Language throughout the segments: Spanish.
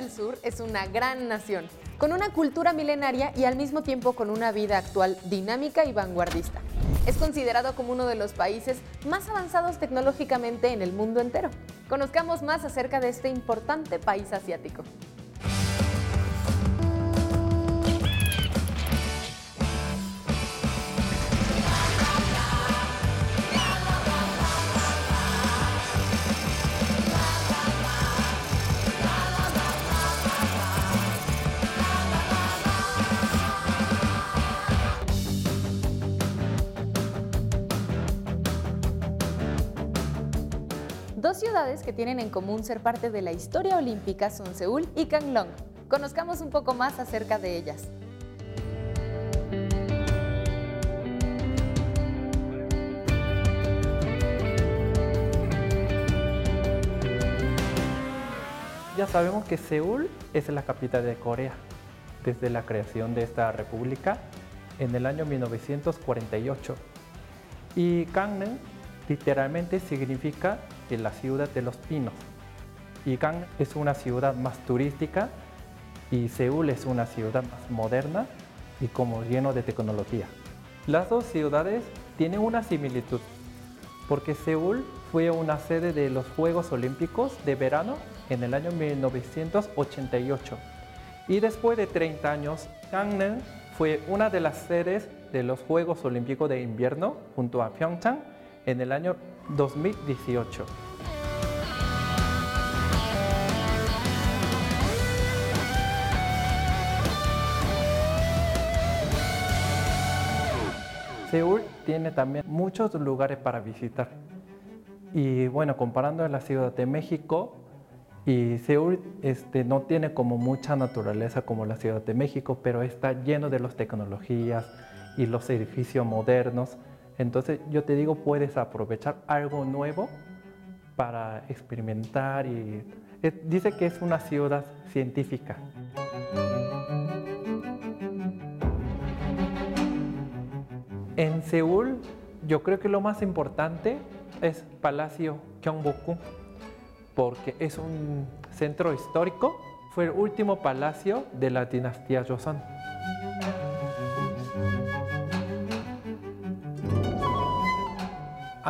del Sur es una gran nación, con una cultura milenaria y al mismo tiempo con una vida actual dinámica y vanguardista. Es considerado como uno de los países más avanzados tecnológicamente en el mundo entero. Conozcamos más acerca de este importante país asiático. Dos ciudades que tienen en común ser parte de la historia olímpica son Seúl y Gangneung. Conozcamos un poco más acerca de ellas. Ya sabemos que Seúl es la capital de Corea desde la creación de esta república en el año 1948. Y Gangneung literalmente significa la ciudad de los pinos. Y Gang es una ciudad más turística y Seúl es una ciudad más moderna y como lleno de tecnología. Las dos ciudades tienen una similitud porque Seúl fue una sede de los Juegos Olímpicos de verano en el año 1988 y después de 30 años Gangneung fue una de las sedes de los Juegos Olímpicos de invierno junto a Pyeongchang en el año 2018. Seúl tiene también muchos lugares para visitar. Y bueno, comparando a la Ciudad de México, y Seúl este, no tiene como mucha naturaleza como la Ciudad de México, pero está lleno de las tecnologías y los edificios modernos. Entonces yo te digo, puedes aprovechar algo nuevo para experimentar y dice que es una ciudad científica. En Seúl yo creo que lo más importante es Palacio Gyeongbokgung porque es un centro histórico, fue el último palacio de la dinastía Joseon.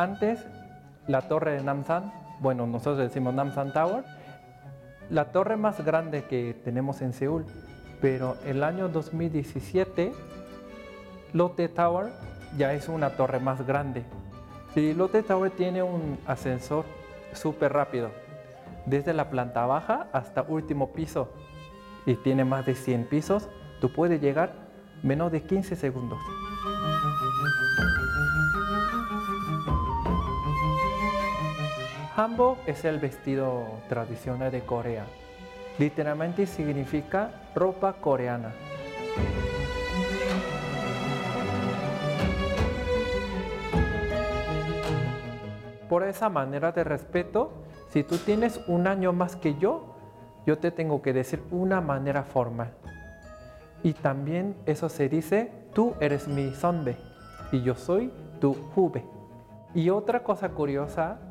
Antes, la torre de Namsan, bueno, nosotros decimos Namsan Tower, la torre más grande que tenemos en Seúl, pero el año 2017, Lotte Tower ya es una torre más grande. Y Lotte Tower tiene un ascensor súper rápido, desde la planta baja hasta último piso, y tiene más de 100 pisos, tú puedes llegar menos de 15 segundos. Hanbok es el vestido tradicional de Corea. Literalmente significa ropa coreana. Por esa manera de respeto, si tú tienes un año más que yo, yo te tengo que decir una manera formal. Y también eso se dice, tú eres mi sonbe y yo soy tu jube. Y otra cosa curiosa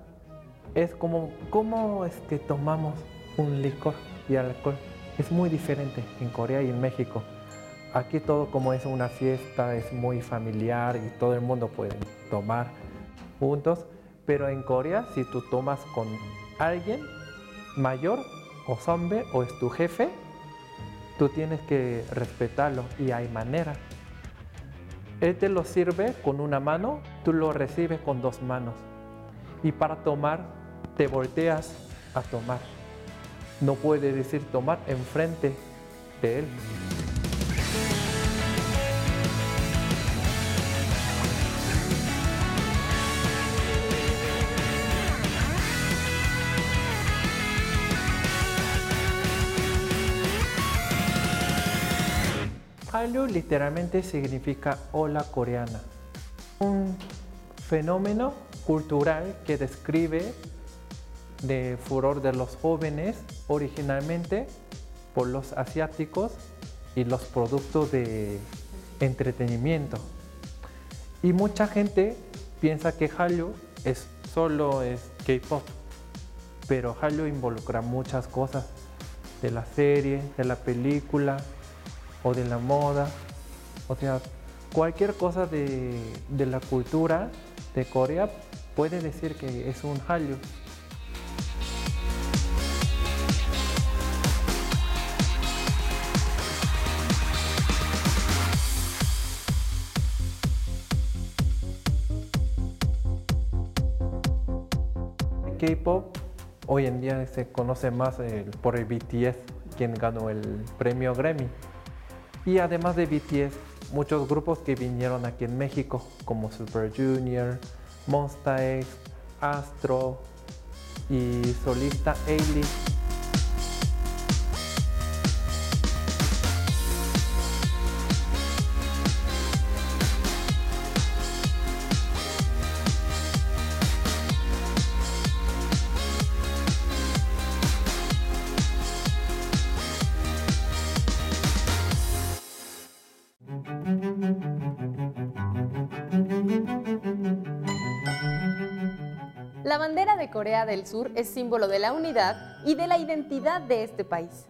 es como cómo es que tomamos un licor y alcohol. Es muy diferente en Corea y en México. Aquí todo como es una fiesta, es muy familiar y todo el mundo puede tomar juntos. Pero en Corea, si tú tomas con alguien mayor o zombie o es tu jefe, tú tienes que respetarlo y hay manera. Él te lo sirve con una mano, tú lo recibes con dos manos. Y para tomar te volteas a tomar. No puede decir tomar enfrente de él. Hallyu literalmente significa ola coreana, un fenómeno cultural que describe de furor de los jóvenes originalmente por los asiáticos y los productos de entretenimiento. Y mucha gente piensa que Hallyu es solo es K-pop, pero Hallyu involucra muchas cosas. de la serie, de la película o de la moda. O sea, cualquier cosa de, de la cultura de Corea puede decir que es un Hallyu. K-pop hoy en día se conoce más por el BTS, quien ganó el premio Grammy. Y además de BTS, muchos grupos que vinieron aquí en México, como Super Junior, Monsta X, Astro y solista Ailey. La bandera de Corea del Sur es símbolo de la unidad y de la identidad de este país.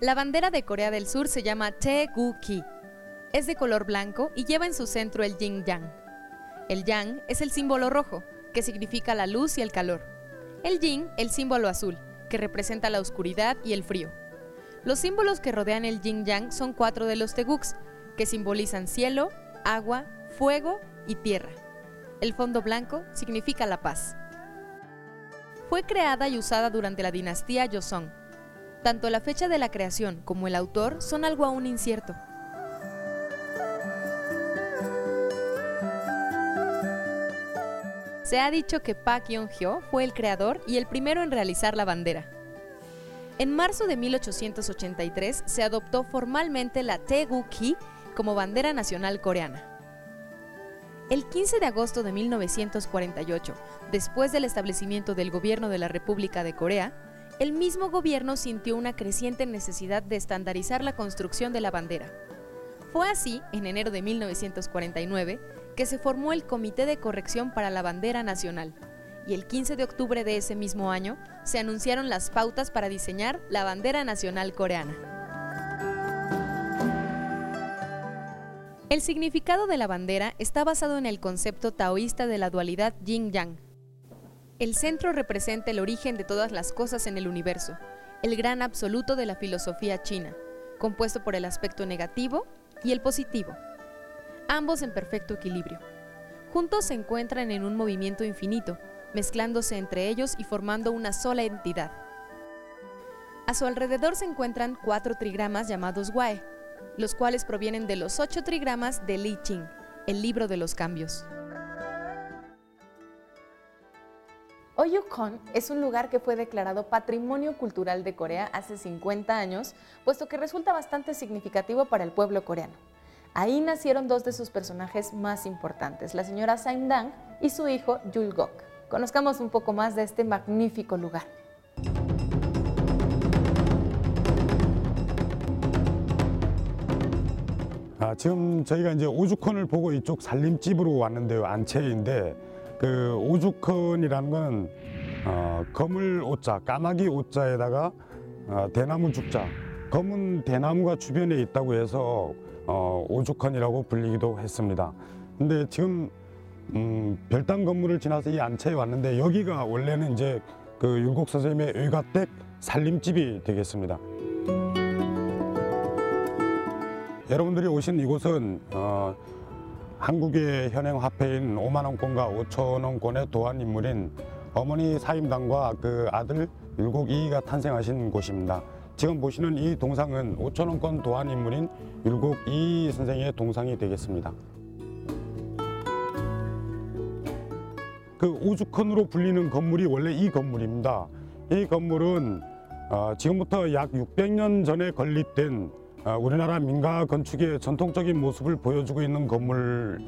La bandera de Corea del Sur se llama Tae-gu-ki. Es de color blanco y lleva en su centro el yin-yang. El yang es el símbolo rojo, que significa la luz y el calor. El yin, el símbolo azul, que representa la oscuridad y el frío. Los símbolos que rodean el yin-yang son cuatro de los teguks, que simbolizan cielo, agua, fuego y tierra. El fondo blanco significa la paz. Fue creada y usada durante la dinastía Joseon. Tanto la fecha de la creación como el autor son algo aún incierto. Se ha dicho que Park Yeon-hyo fue el creador y el primero en realizar la bandera. En marzo de 1883 se adoptó formalmente la Tae-gu-ki como bandera nacional coreana. El 15 de agosto de 1948, después del establecimiento del gobierno de la República de Corea, el mismo gobierno sintió una creciente necesidad de estandarizar la construcción de la bandera. Fue así, en enero de 1949, que se formó el Comité de Corrección para la Bandera Nacional, y el 15 de octubre de ese mismo año se anunciaron las pautas para diseñar la bandera nacional coreana. El significado de la bandera está basado en el concepto taoísta de la dualidad yin-yang. El centro representa el origen de todas las cosas en el universo, el gran absoluto de la filosofía china, compuesto por el aspecto negativo y el positivo, ambos en perfecto equilibrio. Juntos se encuentran en un movimiento infinito, mezclándose entre ellos y formando una sola entidad. A su alrededor se encuentran cuatro trigramas llamados Wae, los cuales provienen de los ocho trigramas de Li Ching, el libro de los cambios. Oyukon es un lugar que fue declarado Patrimonio Cultural de Corea hace 50 años, puesto que resulta bastante significativo para el pueblo coreano. Ahí nacieron dos de sus personajes más importantes, la señora Saim-dang y su hijo Yul-gok. Conozcamos un poco más de este magnífico lugar. 아, 지금 저희가 이제 오죽헌을 보고 이쪽 살림집으로 왔는데요. 안채인데 그 오죽헌이라는 거는 어, 검을 오자, 까마귀 오자에다가 어, 대나무 죽자, 검은 대나무가 주변에 있다고 해서 어, 오죽헌이라고 불리기도 했습니다. 근데 지금 음, 별당 건물을 지나서 이 안채에 왔는데 여기가 원래는 이제 그 율곡 선생님의 의가댁 살림집이 되겠습니다. 여러분들이 오신 이곳은 어, 한국의 현행 화폐인 5만 원권과 5천 원권의 도안 인물인 어머니 사임당과 그 아들 율곡 이이가 탄생하신 곳입니다. 지금 보시는 이 동상은 5천 원권 도안 인물인 율곡 이이 선생의 동상이 되겠습니다. 그 오죽헌으로 불리는 건물이 원래 이 건물입니다. 이 건물은 어, 지금부터 약 600년 전에 건립된 어, 우리나라 민가 건축의 전통적인 모습을 보여주고 있는 건물.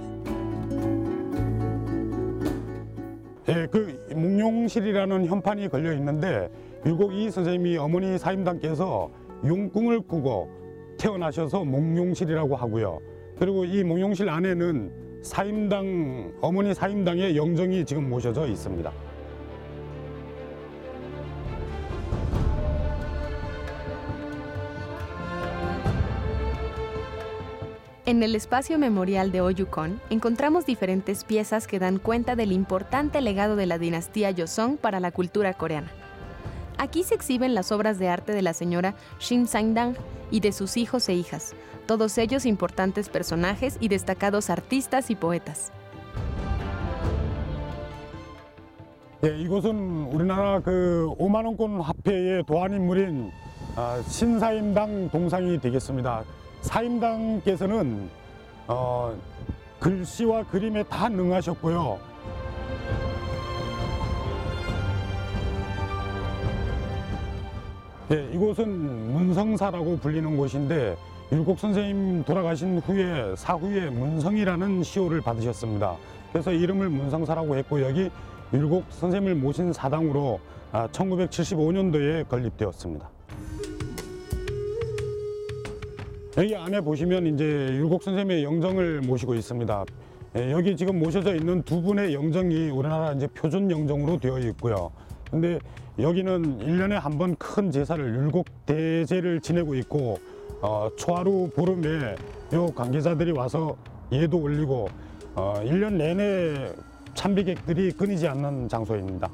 예, 그 몽룡실이라는 현판이 걸려 있는데 율곡 이 선생님이 어머니 사임당께서 용궁을 꾸고 태어나셔서 몽룡실이라고 하고요. 그리고 이 몽룡실 안에는 사임당 어머니 사임당의 영정이 지금 모셔져 있습니다. En el espacio memorial de Oyukon encontramos diferentes piezas que dan cuenta del importante legado de la dinastía Joseon para la cultura coreana. Aquí se exhiben las obras de arte de la señora Shin Sang-dang y de sus hijos e hijas, todos ellos importantes personajes y destacados artistas y poetas. 예, 이곳은 우리나라 그 5만 원권 화폐의 도안 인물인 아, 신사임당 동상이 되겠습니다. 사임당께서는 어, 글씨와 그림에 다 능하셨고요. 예, 이곳은 문성사라고 불리는 곳인데 율곡 선생님 돌아가신 후에 사후에 문성이라는 시호를 받으셨습니다. 그래서 이름을 문성사라고 했고 여기 율곡 선생님을 모신 사당으로 1975년도에 건립되었습니다. 여기 안에 보시면 이제 율곡 선생님의 영정을 모시고 있습니다. 예, 여기 지금 모셔져 있는 두 분의 영정이 우리나라 이제 표준 영정으로 되어 있고요. 근데 여기는 일년에 한 번 큰 제사를 율곡 대제를 지내고 있고 어, 초하루 보름에 요 관계자들이 와서 예도 올리고 어, 1년 내내 참비객들이 끊이지 않는 장소입니다.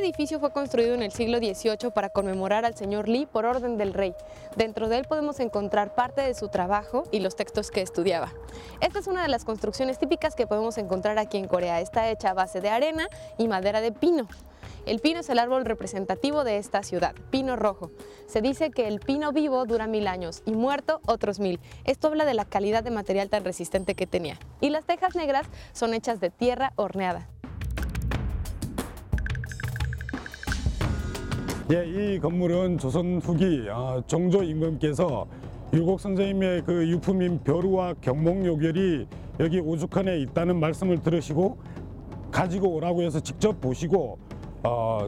Edificio fue construido en el siglo XVIII para conmemorar al señor Lee por orden del rey. Dentro de él podemos encontrar parte de su trabajo y los textos que estudiaba. Esta es una de las construcciones típicas que podemos encontrar aquí en Corea. Está hecha a base de arena y madera de pino. El pino es el árbol representativo de esta ciudad, pino rojo. Se dice que el pino vivo dura mil años y muerto otros mil. Esto habla de la calidad de material tan resistente que tenía. Y las tejas negras son hechas de tierra horneada. 예, 이 건물은 조선 후기 어, 정조 임금께서 율곡 선생님의 그 유품인 벼루와 경목요결이 여기 오죽헌에 있다는 말씀을 들으시고 가지고 오라고 해서 직접 보시고 어,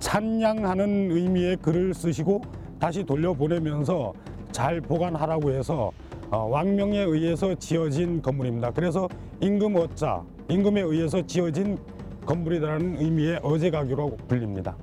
찬양하는 의미의 글을 쓰시고 다시 돌려보내면서 잘 보관하라고 해서 어, 왕명에 의해서 지어진 건물입니다. 그래서 임금 어자, 임금에 의해서 지어진 건물이라는 의미의 어제가교로 불립니다.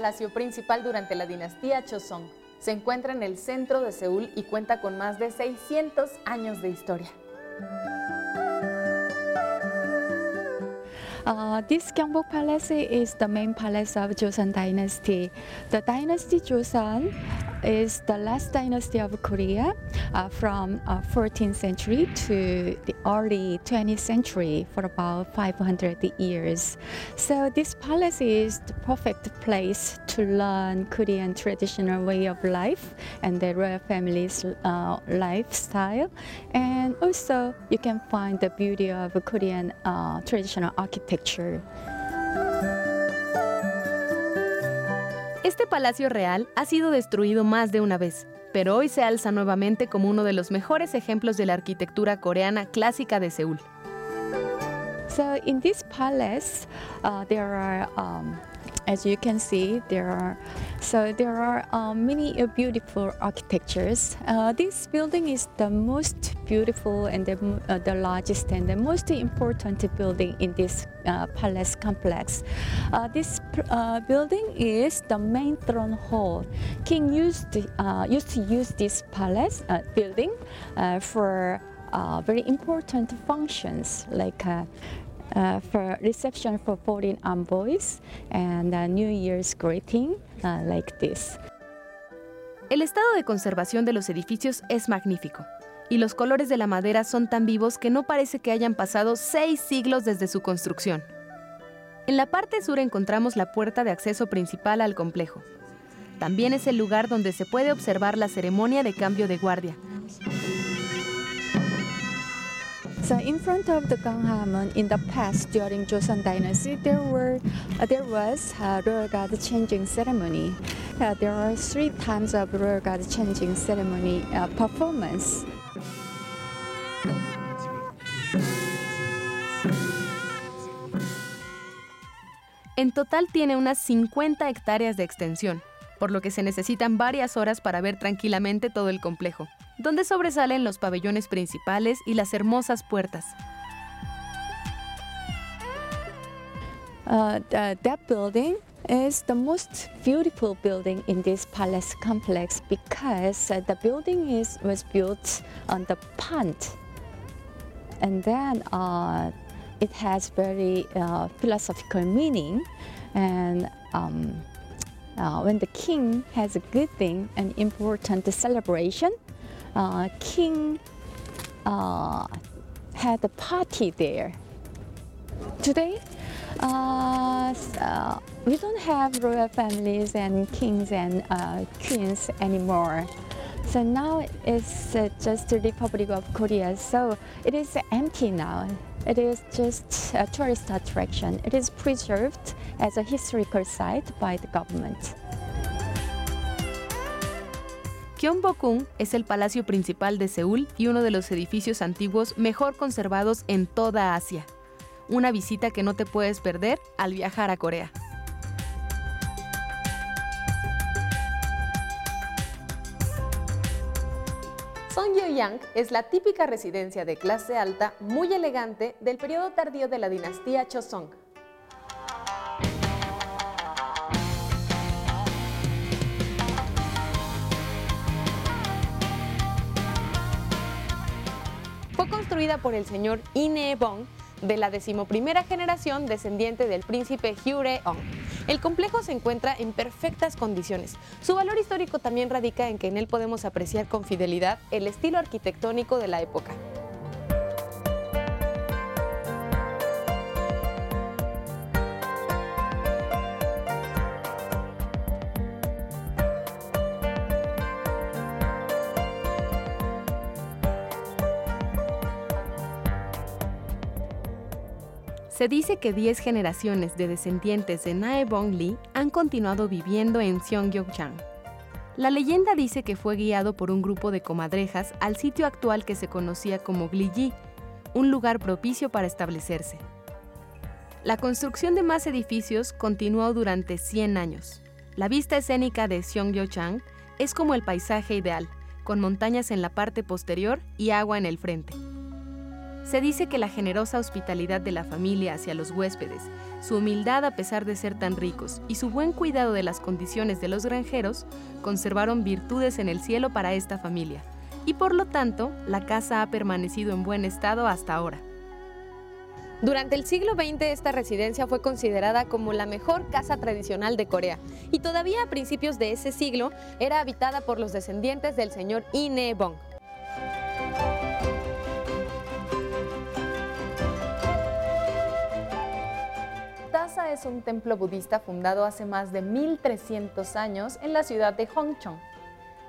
Palacio principal durante la dinastía Choson. Se encuentra en el centro de Seúl y cuenta con más de 600 años de historia. Uh, this Gyeongbok Palace is the main palace of Joseon Dynasty. The dynasty Joseon is the last dynasty of Korea uh, from uh, 14th century to the early 20th century for about 500 years. So this palace is the perfect place to learn Korean traditional way of life and the royal family's uh, lifestyle. And also you can find the beauty of Korean uh, traditional architecture. Este palacio real ha sido destruido más de una vez, pero hoy se alza nuevamente como uno de los mejores ejemplos de la arquitectura coreana clásica de Seúl. So in this palace, uh, um, as you can see, there are so there are uh, many uh, beautiful architectures. Uh, this building is the most beautiful and the, uh, the largest and the most important building in this uh, palace complex. Uh, this building is the main throne hall. King used used to use this palace building for very important functions like uh, for reception for foreign envoys and uh, New Year's greeting uh, like this. El estado de conservación de los edificios es magnífico y los colores de la madera son tan vivos que no parece que hayan pasado seis siglos desde su construcción. En la parte sur encontramos la puerta de acceso principal al complejo. También es el lugar donde se puede observar la ceremonia de cambio de guardia. So in front of the Ganghamon, in the past during Joseon Dynasty, there were uh, there was a royal guard changing ceremony. Uh, there are three times of royal guard changing ceremony uh, performance. En total tiene unas 50 hectáreas de extensión, por lo que se necesitan varias horas para ver tranquilamente todo el complejo, donde sobresalen los pabellones principales y las hermosas puertas. The, that building is the most beautiful building in this palace complex because uh, the building is was built on the pond, and then uh, it has very uh, philosophical meaning. And um, uh, when the king has a good thing, an important celebration, uh, king uh, had a party there. Today, uh, uh, we don't have royal families and kings and uh, queens anymore. So now it's just the Republic of Korea. So it is empty now. It is just a tourist attraction. It is preserved as a historical site by the government. Gyeongbokgung es el palacio principal de Seúl y uno de los edificios antiguos mejor conservados en toda Asia. Una visita que no te puedes perder al viajar a Corea. Songgyeoyang es la típica residencia de clase alta muy elegante del periodo tardío de la dinastía Choson. Fue construida por el señor Ine Bong de la decimoprimera generación descendiente del príncipe Hyure-ong. El complejo se encuentra en perfectas condiciones. Su valor histórico también radica en que en él podemos apreciar con fidelidad el estilo arquitectónico de la época. Se dice que 10 generaciones de descendientes de Nae Bong Lee han continuado viviendo en Seonggyeongchang. La leyenda dice que fue guiado por un grupo de comadrejas al sitio actual que se conocía como Gliji, un lugar propicio para establecerse. La construcción de más edificios continuó durante 100 años. La vista escénica de Seonggyeongchang es como el paisaje ideal, con montañas en la parte posterior y agua en el frente. Se dice que la generosa hospitalidad de la familia hacia los huéspedes, su humildad a pesar de ser tan ricos y su buen cuidado de las condiciones de los granjeros conservaron virtudes en el cielo para esta familia, y por lo tanto la casa ha permanecido en buen estado hasta ahora. Durante el siglo XX esta residencia fue considerada como la mejor casa tradicional de Corea y todavía a principios de ese siglo era habitada por los descendientes del señor Ine Bong. Tasa es un templo budista fundado hace más de 1300 años en la ciudad de Hongchong.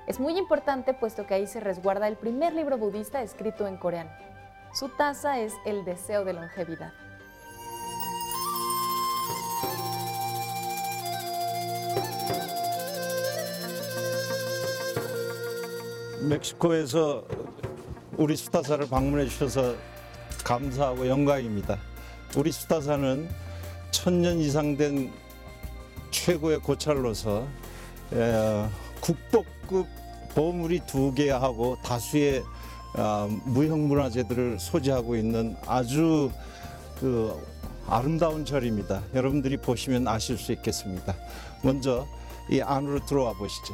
Es muy importante puesto que ahí se resguarda el primer libro budista escrito en coreano. Su tasa es el deseo de longevidad. 멕시코에서 우리 수타사를 방문해 주셔서 감사하고 영광입니다. 우리 수타사는 천년 이상 된 최고의 고찰로서 에, 국보급 보물이 두 개 하고 다수의 아, 무형문화재들을 소지하고 있는 아주 그 아름다운 절입니다. 여러분들이 보시면 아실 수 있겠습니다. 먼저 이 안으로 들어와 보시죠.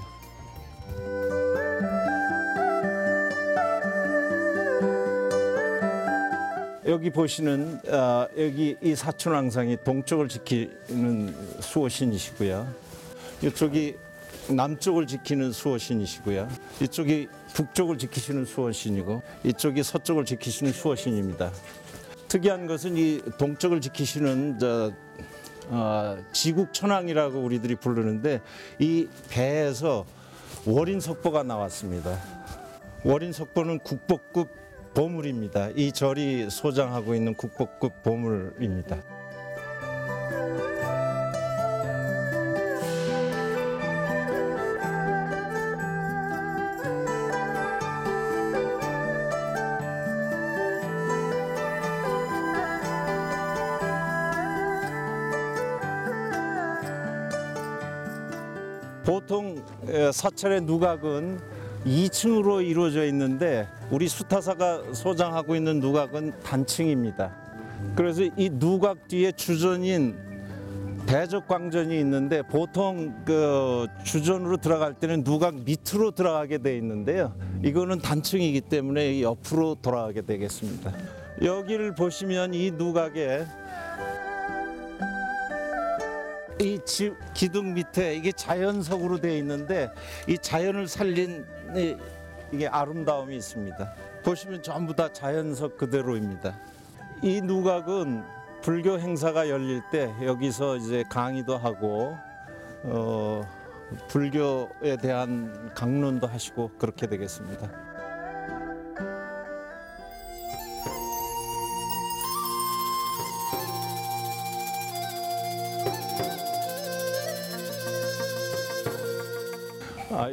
여기 보시는 어, 여기 이 사촌왕상이 동쪽을 지키는 수호신이시고요. 이쪽이 남쪽을 지키는 수호신이시고요. 이쪽이 북쪽을 지키시는 수호신이고 이쪽이 서쪽을 지키시는 수호신입니다. 특이한 것은 이 동쪽을 지키시는 저 어, 지국 천왕이라고 우리들이 부르는데 이 배에서 월인 석보가 나왔습니다. 월인 석보는 국보급 보물입니다. 이 절이 소장하고 있는 국보급 보물입니다. 보통 에, 사찰의 누각은 2층으로 이루어져 있는데 우리 수타사가 소장하고 있는 누각은 단층입니다. 그래서 이 누각 뒤에 주전인 대적광전이 있는데 보통 그 주전으로 들어갈 때는 누각 밑으로 들어가게 돼 있는데요. 이거는 단층이기 때문에 옆으로 돌아가게 되겠습니다. 여기를 보시면 이 누각에 이 지- 기둥 밑에 이게 자연석으로 되어 있는데 이 자연을 살린 이- 이게 아름다움이 있습니다. 보시면 전부 다 자연석 그대로입니다. 이 누각은 불교 행사가 열릴 때 여기서 이제 강의도 하고 어, 불교에 대한 강론도 하시고 그렇게 되겠습니다.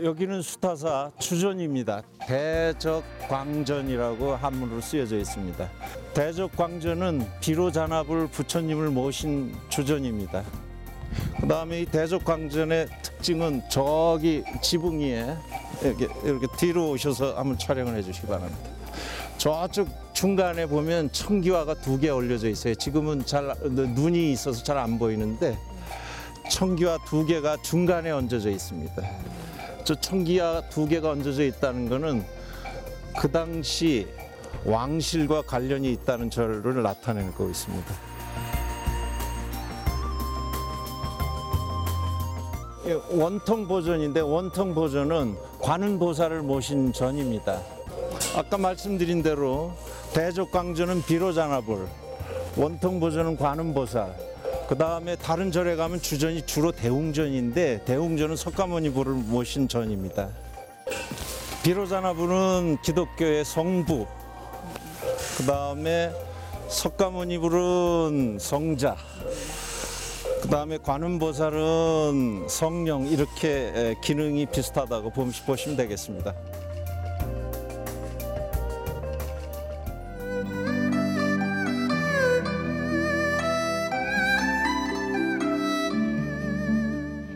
여기는 수타사 주전입니다. 대적광전이라고 한문으로 쓰여져 있습니다. 대적광전은 비로 잔압을 부처님을 모신 주전입니다. 그 다음에 이 대적광전의 특징은 저기 지붕 위에 이렇게, 이렇게 뒤로 오셔서 한번 촬영을 해주시기 바랍니다. 저쪽 중간에 보면 청기화가 두 개 올려져 있어요. 지금은 잘 눈이 있어서 잘 안 보이는데 청기화 두 개가 중간에 얹어져 있습니다. 저 청기화 두 개가 얹어져 있다는 것은 그 당시 왕실과 관련이 있다는 절을 나타내고 있습니다. 예, 원통 보전인데 원통 보전은 관은 보살을 모신 전입니다. 아까 말씀드린 대로 대적광전은 비로장합을, 원통 보전은 관은 보살, 그 다음에 다른 절에 가면 주전이 주로 대웅전인데 대웅전은 석가모니 부를 모신 전입니다. 비로자나부는 기독교의 성부, 그 다음에 석가모니불은 성자, 그 다음에 관음보살은 성령 이렇게 에, 기능이 비슷하다고 봄- 보시면 되겠습니다.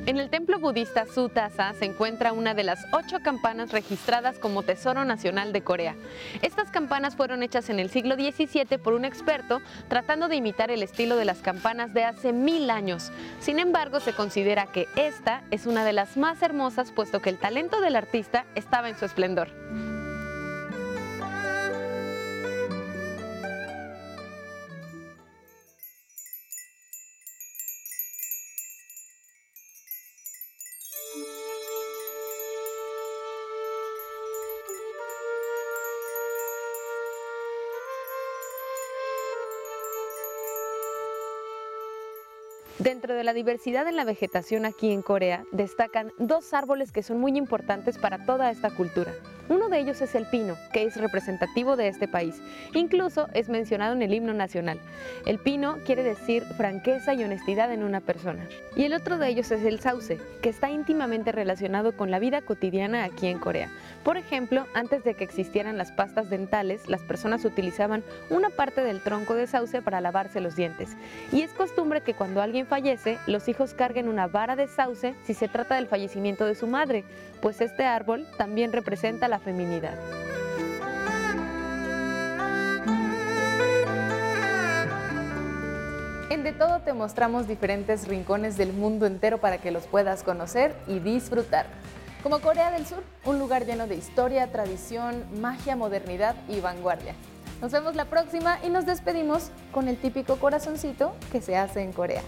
En el templo budista Sutasa se encuentra una de las ocho campanas registradas como Tesoro Nacional de Corea. Estas campanas fueron hechas en el siglo XVII por un experto tratando de imitar el estilo de las campanas de hace mil años. Sin embargo, se considera que esta es una de las más hermosas puesto que el talento del artista estaba en su esplendor. Dentro de la diversidad en la vegetación aquí en Corea, destacan dos árboles que son muy importantes para toda esta cultura. Uno de ellos es el pino, que es representativo de este país. Incluso es mencionado en el himno nacional. El pino quiere decir franqueza y honestidad en una persona. Y el otro de ellos es el sauce, que está íntimamente relacionado con la vida cotidiana aquí en Corea. Por ejemplo, antes de que existieran las pastas dentales, las personas utilizaban una parte del tronco de sauce para lavarse los dientes. Y es costumbre que cuando alguien fallece, los hijos carguen una vara de sauce si se trata del fallecimiento de su madre, pues este árbol también representa feminidad. En De Todo te mostramos diferentes rincones del mundo entero para que los puedas conocer y disfrutar. Como Corea del Sur, un lugar lleno de historia, tradición, magia, modernidad y vanguardia. Nos vemos la próxima y nos despedimos con el típico corazoncito que se hace en Corea.